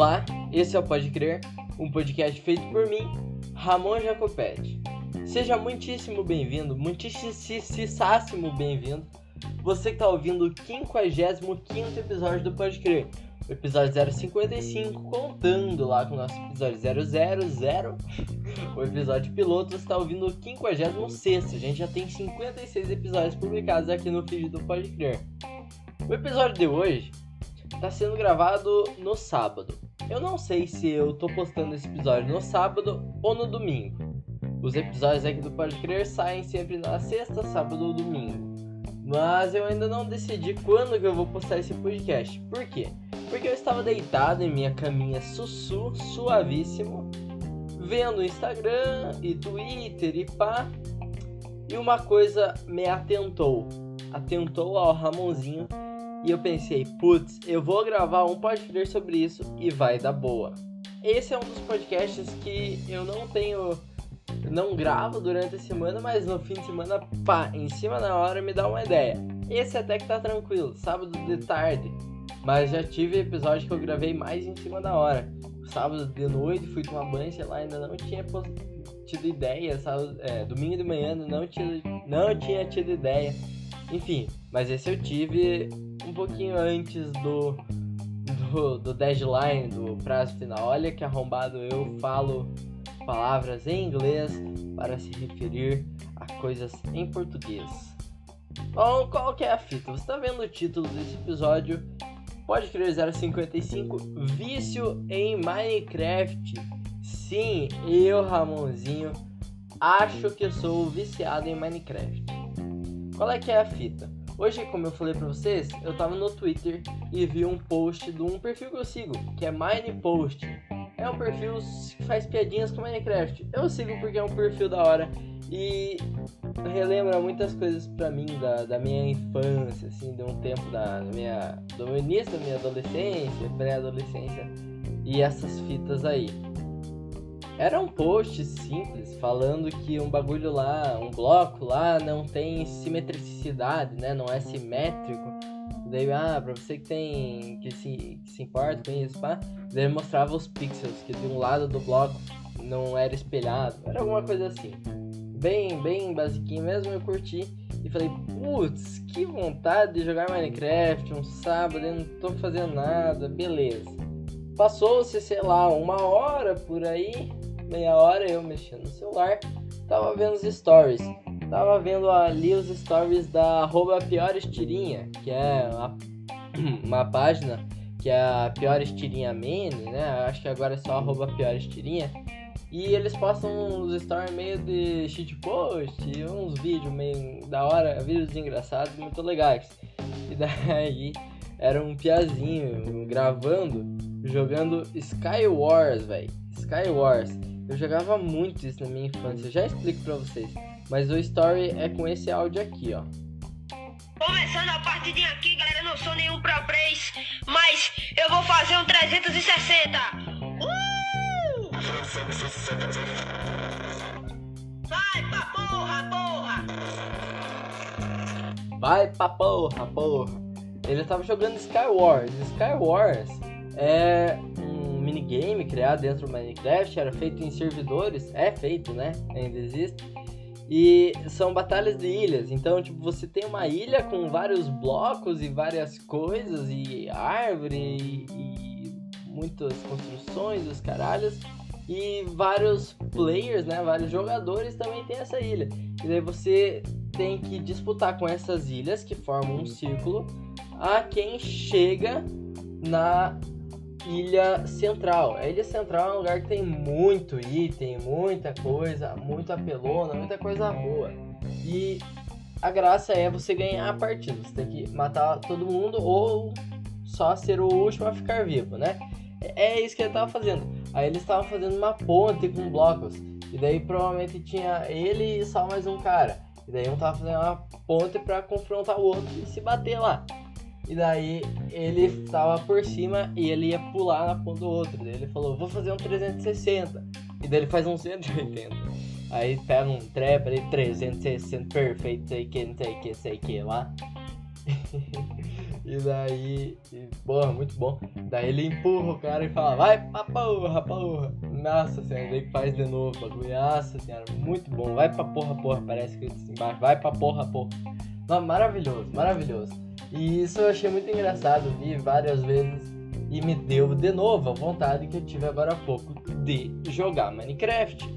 Olá, esse é o Pode Crer, um podcast feito por mim, Ramon Jacopetti. Seja muitíssimo bem-vindo, muitíssimo bem-vindo. Você que está ouvindo o 55 episódio do Pode Crer, o episódio 055, contando lá com o nosso episódio 000. o episódio piloto, você está ouvindo o 56. A gente já tem 56 episódios publicados aqui no feed do Pode Crer. O episódio de hoje está sendo gravado no sábado. Eu não sei se eu tô postando esse episódio no sábado ou no domingo. Os episódios aqui do Pode Crer saem sempre na sexta, sábado ou domingo. Mas eu ainda não decidi quando que eu vou postar esse podcast. Por quê? Porque eu estava deitado em minha caminha sussu, suavíssimo, vendo Instagram e Twitter e pá. E uma coisa me atentou. Atentou ao Ramonzinho e eu pensei, putz, eu vou gravar um podcast sobre isso e vai dar boa. Esse é um dos podcasts que eu não tenho, não gravo durante a semana, mas no fim de semana, pá, em cima da hora me dá uma ideia. Esse até que tá tranquilo, sábado de tarde, mas já tive episódio que eu gravei mais em cima da hora. Sábado de noite fui tomar banho, sei lá, ainda não tinha tido ideia, sábado, é, domingo de manhã não tinha, não tinha tido ideia. Enfim, mas esse eu tive um pouquinho antes do, do, do deadline, do prazo final. Olha que arrombado eu falo palavras em inglês para se referir a coisas em português. Bom, qual que é a fita? Você está vendo o título desse episódio? Pode crer 055 Vício em Minecraft. Sim, eu, Ramonzinho, acho que sou viciado em Minecraft. Qual é que é a fita? Hoje, como eu falei pra vocês, eu tava no Twitter e vi um post de um perfil que eu sigo, que é Minepost. É um perfil que faz piadinhas com Minecraft. Eu sigo porque é um perfil da hora e relembra muitas coisas pra mim da, da minha infância, assim, de um tempo da minha, do início da minha adolescência, pré-adolescência e essas fitas aí. Era um post simples falando que um bagulho lá, um bloco lá não tem simetricidade, né? Não é simétrico. Daí, ah, pra você que tem. que se, que se importa com isso, pá. Daí mostrava os pixels, que de um lado do bloco não era espelhado. Era alguma coisa assim. Bem, bem basiquinho mesmo, eu curti. E falei, putz, que vontade de jogar Minecraft um sábado, eu não tô fazendo nada, beleza. Passou-se, sei lá, uma hora por aí, meia hora eu mexendo no celular, tava vendo os stories. Tava vendo ali os stories da arroba Piores que é uma, uma página que é a Piores Tirinha Mene, né? Acho que agora é só arroba Piores. E eles postam uns stories meio de shitpost, uns vídeos meio da hora, vídeos engraçados, muito legais. E daí era um piazinho gravando, jogando Sky Wars, velho. Sky Wars. Eu jogava muito isso na minha infância, eu já explico pra vocês. Mas o story é com esse áudio aqui, ó. Começando a partidinha aqui, galera, eu não sou nenhum Pro Plays, mas eu vou fazer um 360. Uh! Vai pra porra, porra! Vai pra porra, porra! Ele tava jogando Skywars. Skywars é minigame criado dentro do Minecraft, era feito em servidores, é feito, né? Ainda existe. E são batalhas de ilhas. Então, tipo, você tem uma ilha com vários blocos e várias coisas, e árvore, e, e muitas construções, os caralhos. E vários players, né? Vários jogadores também tem essa ilha. E daí você tem que disputar com essas ilhas que formam um círculo a quem chega na Ilha Central. A Ilha Central é um lugar que tem muito item, muita coisa, muito apelona, muita coisa boa. E a graça é você ganhar a partida. Você tem que matar todo mundo ou só ser o último a ficar vivo, né? É isso que ele tava fazendo. Aí eles estavam fazendo uma ponte com blocos. E daí provavelmente tinha ele e só mais um cara. E daí um tava fazendo uma ponte para confrontar o outro e se bater lá. E daí ele tava por cima e ele ia pular na ponta do outro. Daí ele falou, vou fazer um 360. E daí ele faz um 180. Aí pega um trap ali, 360, perfeito, sei que, não sei que, sei que lá. e daí, e, porra, muito bom. Daí ele empurra o cara e fala, vai pra porra, porra. Nossa senhora, daí faz de novo bagulho. Nossa senhora, muito bom. Vai pra porra, porra, parece que assim embaixo. Vai pra porra, porra. Não, maravilhoso, maravilhoso. E isso eu achei muito engraçado, vi várias vezes e me deu de novo a vontade que eu tive agora há pouco de jogar Minecraft.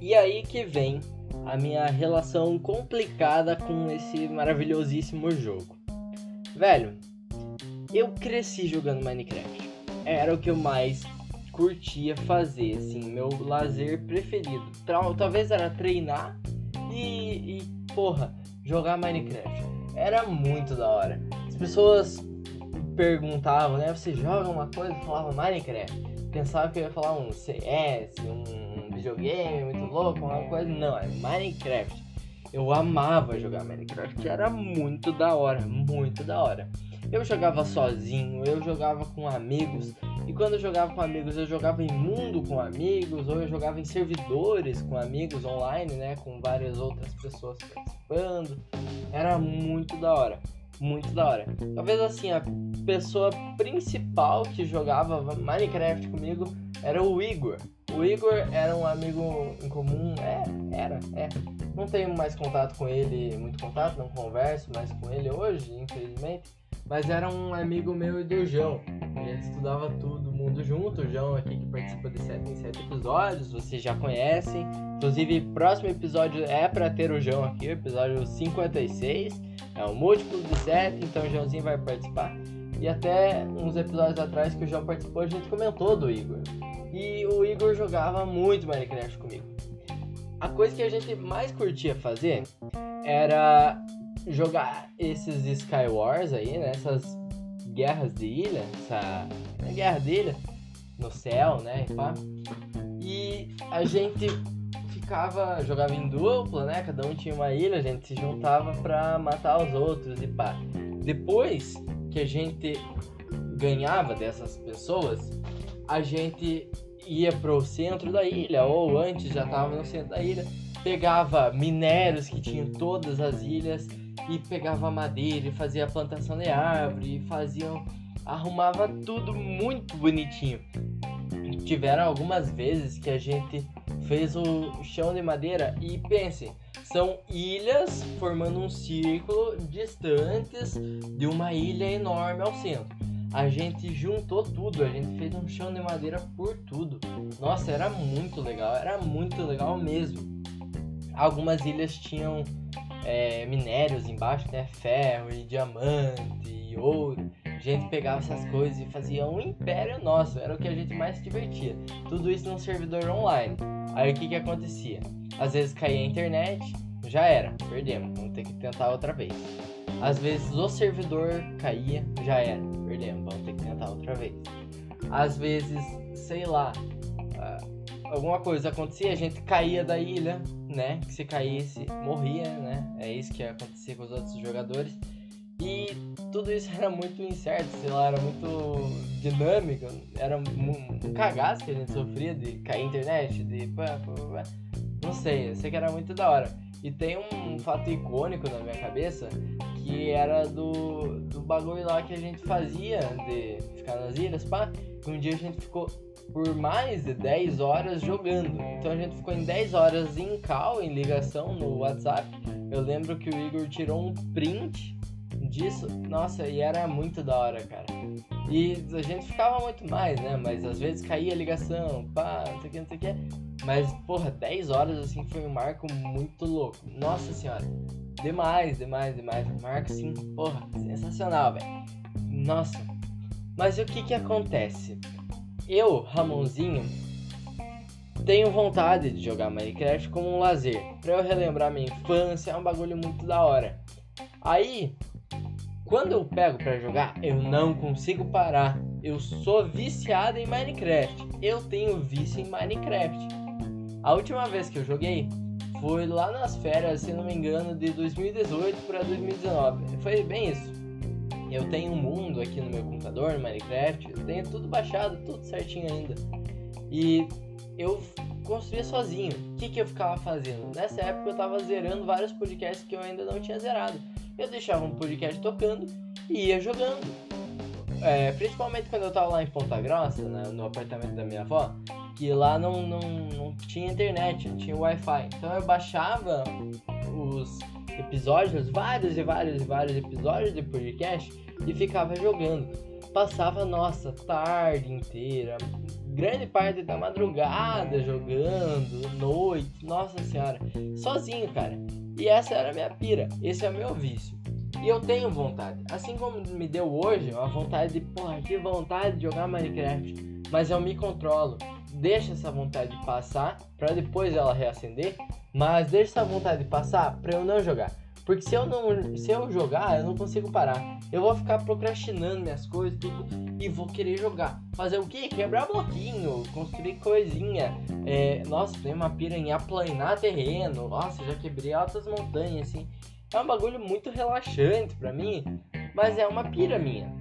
E aí que vem a minha relação complicada com esse maravilhosíssimo jogo. Velho, eu cresci jogando Minecraft. Era o que eu mais curtia fazer, assim, meu lazer preferido. Talvez era treinar e, e porra, jogar Minecraft. Era muito da hora. As pessoas perguntavam, né? Você joga uma coisa? Eu falava Minecraft. Pensava que eu ia falar um CS, um videogame muito louco, uma coisa. Não, é Minecraft. Eu amava jogar Minecraft, era muito da hora, muito da hora. Eu jogava sozinho, eu jogava com amigos, e quando eu jogava com amigos, eu jogava em mundo com amigos, ou eu jogava em servidores com amigos online, né, com várias outras pessoas participando. Era muito da hora muito da hora. Talvez assim, a pessoa principal que jogava Minecraft comigo era o Igor. O Igor era um amigo em comum, é, era, é. Não tenho mais contato com ele, muito contato, não converso mais com ele hoje, infelizmente. Mas era um amigo meu e do João. A gente estudava tudo mundo junto. O João aqui que participa de 7 em 7 episódios, vocês já conhecem. Inclusive, próximo episódio é para ter o João aqui, episódio 56. É um múltiplo de 7, então o Joãozinho vai participar. E até uns episódios atrás que o João participou, a gente comentou do Igor. E o Igor jogava muito Minecraft comigo. A coisa que a gente mais curtia fazer era jogar esses Skywars aí, né? Essas guerras de ilha, essa guerra de ilha no céu, né? E, pá. e a gente ficava, jogava em dupla, né? Cada um tinha uma ilha, a gente se juntava pra matar os outros e pá. Depois que a gente ganhava dessas pessoas, a gente ia pro centro da ilha, ou antes já tava no centro da ilha, pegava minérios que tinham todas as ilhas e pegava madeira e fazia plantação de árvore faziam arrumava tudo muito bonitinho. Tiveram algumas vezes que a gente fez o chão de madeira e pense, são ilhas formando um círculo distantes de uma ilha enorme ao centro. A gente juntou tudo, a gente fez um chão de madeira por tudo. Nossa, era muito legal, era muito legal mesmo. Algumas ilhas tinham é, minérios embaixo, né? Ferro e diamante e ouro. A gente pegava essas coisas e fazia um império nosso, era o que a gente mais se divertia. Tudo isso num servidor online. Aí o que que acontecia? Às vezes caía a internet, já era, perdemos, vamos ter que tentar outra vez. Às vezes o servidor caía, já era, perdemos, vamos ter que tentar outra vez. Às vezes, sei lá, ah, alguma coisa acontecia, a gente caía da ilha, né? Que se caísse, morria, né? É isso que acontecia com os outros jogadores. E tudo isso era muito incerto, sei lá, era muito dinâmico, era um, cagaço que a gente sofria de cair internet, de. Não sei, eu sei que era muito da hora. E tem um fato icônico na minha cabeça que era do, do bagulho lá que a gente fazia de ficar nas ilhas, pá. Que um dia a gente ficou por mais de 10 horas jogando. Então a gente ficou em 10 horas em call, em ligação no WhatsApp. Eu lembro que o Igor tirou um print disso, nossa, e era muito da hora, cara. E a gente ficava muito mais, né? Mas às vezes caía a ligação, pá, não sei o que, não sei o que. Mas, porra, 10 horas assim foi um marco muito louco. Nossa senhora. Demais, demais, demais. Um marco assim, porra, sensacional, velho. Nossa. Mas o que que acontece? Eu, Ramonzinho, tenho vontade de jogar Minecraft como um lazer. Pra eu relembrar minha infância, é um bagulho muito da hora. Aí, quando eu pego para jogar, eu não consigo parar. Eu sou viciado em Minecraft. Eu tenho vício em Minecraft. A última vez que eu joguei foi lá nas férias, se não me engano, de 2018 para 2019. Foi bem isso. Eu tenho um mundo aqui no meu computador, no Minecraft. Eu tenho tudo baixado, tudo certinho ainda. E eu construía sozinho. O que, que eu ficava fazendo? Nessa época eu tava zerando vários podcasts que eu ainda não tinha zerado eu deixava um podcast tocando e ia jogando. É, principalmente quando eu tava lá em Ponta Grossa, né, no apartamento da minha avó, que lá não, não, não tinha internet, não tinha Wi-Fi. Então eu baixava os episódios, vários e vários e vários episódios de podcast e ficava jogando. Passava, nossa, tarde inteira, grande parte da madrugada jogando, noite, nossa senhora, sozinho, cara. E essa era a minha pira, esse é o meu vício. E eu tenho vontade, assim como me deu hoje, uma vontade de, porra, que vontade de jogar Minecraft, mas eu me controlo. Deixa essa vontade de passar para depois ela reacender, mas deixa essa vontade de passar para eu não jogar. Porque se eu não, se eu jogar, eu não consigo parar. Eu vou ficar procrastinando minhas coisas, tudo, e vou querer jogar. Fazer o quê? Quebrar bloquinho, construir coisinha. É, nossa, tem uma pira em aplanar terreno. Nossa, já quebrei altas montanhas, assim. É um bagulho muito relaxante pra mim, mas é uma pira minha.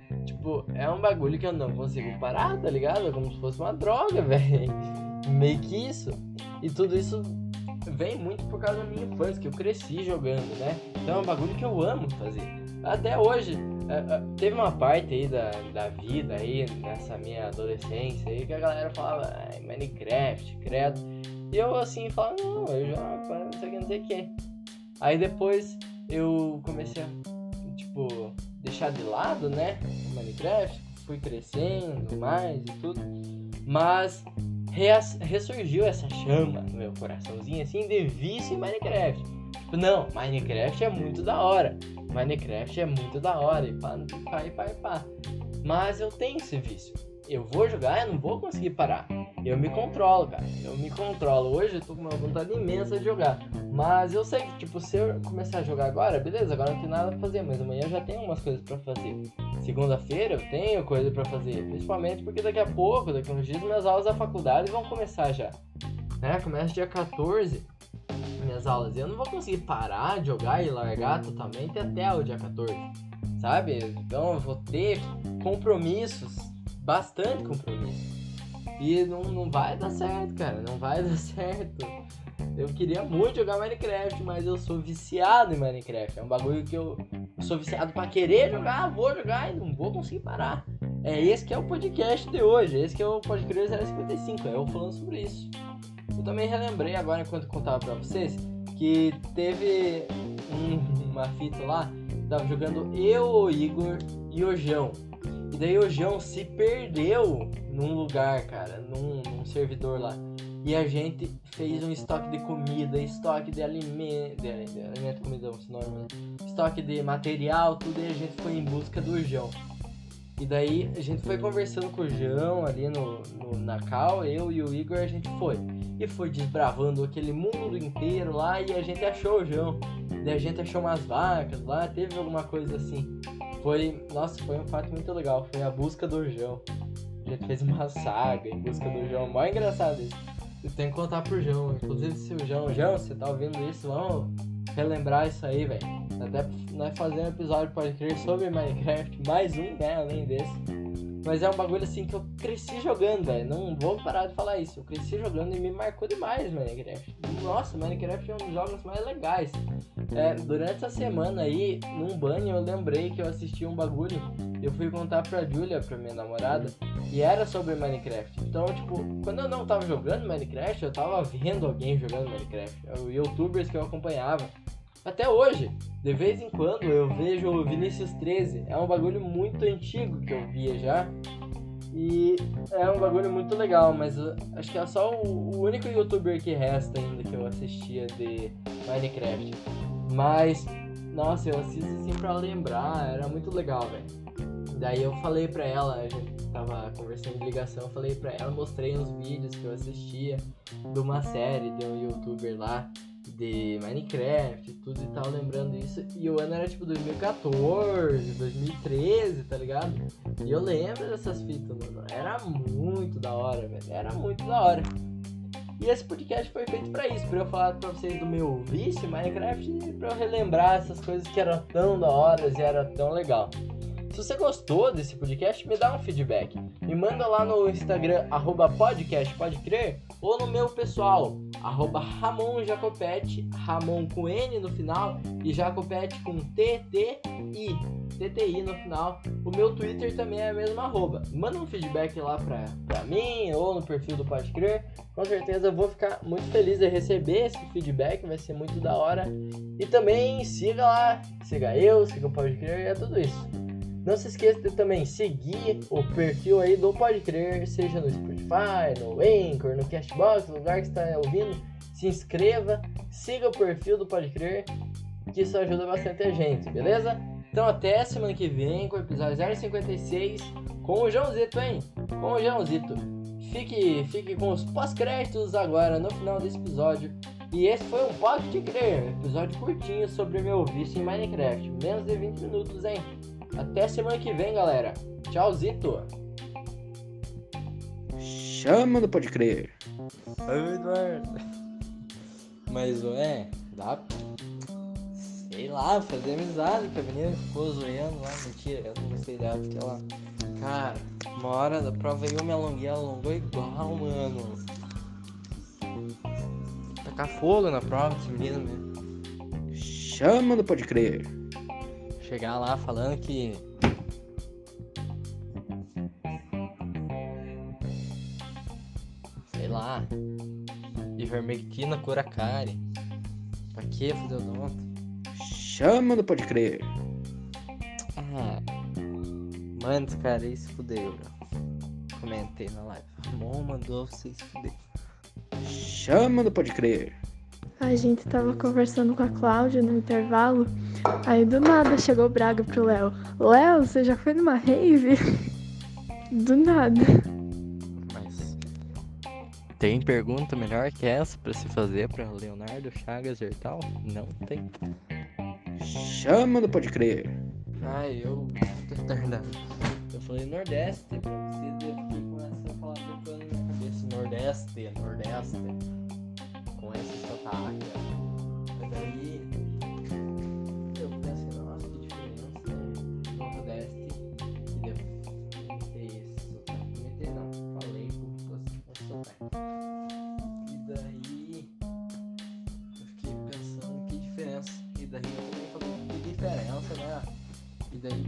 Tipo, é um bagulho que eu não consigo parar, tá ligado? É como se fosse uma droga, velho. Meio que isso. E tudo isso vem muito por causa da minha infância, que eu cresci jogando, né? Então é um bagulho que eu amo fazer. Até hoje, é, é, teve uma parte aí da, da vida aí, nessa minha adolescência aí, que a galera falava, ah, Minecraft, credo. E eu assim falava, não, eu já não sei o que, não sei o que. Aí depois eu comecei a, tipo, deixar de lado, né? O Minecraft, fui crescendo mais e tudo. Mas ressurgiu essa chama no meu coraçãozinho assim de vício em Minecraft. Tipo, não, Minecraft é muito da hora. Minecraft é muito da hora. E pá, pá, e pá, e pá. Mas eu tenho esse vício. Eu vou jogar, eu não vou conseguir parar. Eu me controlo, cara. Eu me controlo. Hoje eu tô com uma vontade imensa de jogar. Mas eu sei que, tipo, se eu começar a jogar agora, beleza, agora não tem nada pra fazer. Mas amanhã eu já tenho umas coisas pra fazer. Segunda-feira eu tenho coisa pra fazer. Principalmente porque daqui a pouco, daqui a uns dias, minhas aulas da faculdade vão começar já. Né? Começa dia 14 minhas aulas. E eu não vou conseguir parar de jogar e largar totalmente até o dia 14. Sabe? Então eu vou ter compromissos, bastante compromissos. E não, não vai dar certo, cara. Não vai dar certo. Eu queria muito jogar Minecraft, mas eu sou viciado em Minecraft. É um bagulho que eu sou viciado para querer jogar, vou jogar e não vou conseguir parar. É esse que é o podcast de hoje. Esse que é o podcast 055. É eu falando sobre isso. Eu também relembrei agora enquanto contava pra vocês que teve um, uma fita lá, tava jogando eu, o Igor e o João. E daí o João se perdeu num lugar, cara, num, num servidor lá. E a gente fez um estoque de comida, estoque de alimento, de, alimento, comida, nome, né? Estoque de material, tudo, e a gente foi em busca do João. E daí a gente foi conversando com o João ali no, no, na cal, eu e o Igor, a gente foi. E foi desbravando aquele mundo inteiro lá e a gente achou o João. Daí a gente achou umas vacas lá, teve alguma coisa assim. Foi, nossa, foi um fato muito legal, foi a busca do João. Gente fez uma saga em busca do João, mó engraçado isso. Eu tenho que contar pro João, inclusive se o João, João, você tá ouvindo isso, vamos relembrar isso aí, velho. Até nós fazer um episódio pode crer sobre Minecraft, mais um, né, além desse. Mas é um bagulho assim que eu cresci jogando, velho. Não vou parar de falar isso. Eu cresci jogando e me marcou demais Minecraft. Nossa, Minecraft é um dos jogos mais legais. É, durante essa semana aí, num banho, eu lembrei que eu assisti um bagulho. Eu fui contar pra Julia, pra minha namorada, e era sobre Minecraft. Então, tipo, quando eu não tava jogando Minecraft, eu tava vendo alguém jogando Minecraft. Os youtubers que eu acompanhava. Até hoje, de vez em quando eu vejo o Vinicius 13. É um bagulho muito antigo que eu via já. E é um bagulho muito legal, mas acho que é só o, o, único youtuber que resta ainda que eu assistia de Minecraft. Mas, nossa, eu assisto assim pra lembrar, era muito legal, velho. Daí eu falei pra ela, a gente tava conversando de ligação, eu falei pra ela, mostrei uns vídeos que eu assistia de uma série de um youtuber lá de Minecraft, tudo e tal, lembrando isso. E o ano era tipo 2014, 2013, tá ligado? E eu lembro dessas fitas, mano. Era muito da hora, velho. Era muito da hora. E esse podcast foi feito para isso, para eu falar para vocês do meu vício Minecraft e pra eu relembrar essas coisas que eram tão da hora e era tão legal. Se você gostou desse podcast, me dá um feedback. Me manda lá no Instagram, arroba podcast, pode crer? Ou no meu pessoal, arroba Ramon Jacopete, Ramon com N no final e Jacopete com T-T-I, TTI no final. O meu Twitter também é a mesma arroba. Manda um feedback lá pra, pra mim ou no perfil do Pode Crer. Com certeza eu vou ficar muito feliz de receber esse feedback, vai ser muito da hora. E também siga lá, siga eu, siga o Pode Crer e é tudo isso. Não se esqueça de também seguir o perfil aí do Pode Crer, seja no Spotify, no Anchor, no Cashbox, no lugar que está ouvindo. Se inscreva, siga o perfil do Pode Crer, que isso ajuda bastante a gente, beleza? Então até semana que vem com o episódio 056 com o Joãozito, hein? Com o Joãozito. Fique, fique com os pós-créditos agora no final desse episódio. E esse foi um Pode Crer, episódio curtinho sobre meu vício em Minecraft. Menos de 20 minutos, hein? Até semana que vem, galera. Tchauzito. Chama do Pode Crer. Oi, Eduardo. Mas, ué, dá sei lá, fazer amizade com a menina que ficou zoando lá. Mentira, eu não gostei dela porque ela. Cara, uma hora da prova eu me alonguei, ela alongou igual, mano. Tacar fogo na prova, esse menino mesmo. Chama do Pode Crer. Chegar lá falando que. Sei lá. Ivermectina cura cárie. Pra que fazer odonto? Chama do Pode Crer. Ah. Mano, cara aí se fudeu, bro. Comentei na live. Ramon mandou vocês se fuder. Chama do Pode Crer. A gente tava conversando com a Cláudia no intervalo. Aí do nada chegou Braga pro Léo. Léo, você já foi numa rave? Do nada. Mas. Tem pergunta melhor que essa pra se fazer pra Leonardo Chagas Hertal? Não tem. Chama do Pode Crer. Ai, eu. Eu falei Nordeste pra vocês e eu fiquei com essa palavra na minha cabeça. Nordeste, Nordeste. Com esse sotaque. Mas daí. Eu também falei que diferença, né? E daí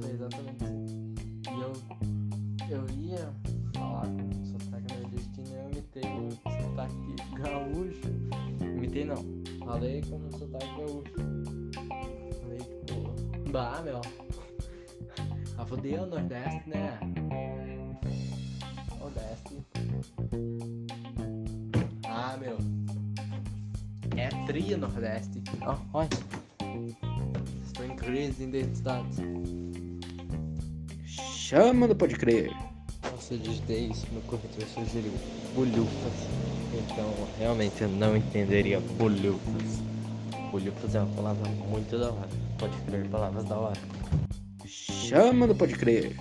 foi exatamente assim. E eu, eu ia falar com sotaque nordestino e eu imitei um sotaque gaúcho. Imitei não. Falei com um sotaque gaúcho. Falei tipo, bah meu. Ah, fodeu Nordeste, né? Nordeste. Ah meu. É tria Nordeste. Ó, olha. Estou em crise de identidade. Chama do Pode Crer. Nossa, eu digitei isso no corretor sugeriu bolhufas. Então, realmente eu não entenderia bolhufas. Bolhufas é uma palavra muito da hora. Pode crer, palavras da hora. Chama do Pode Crer.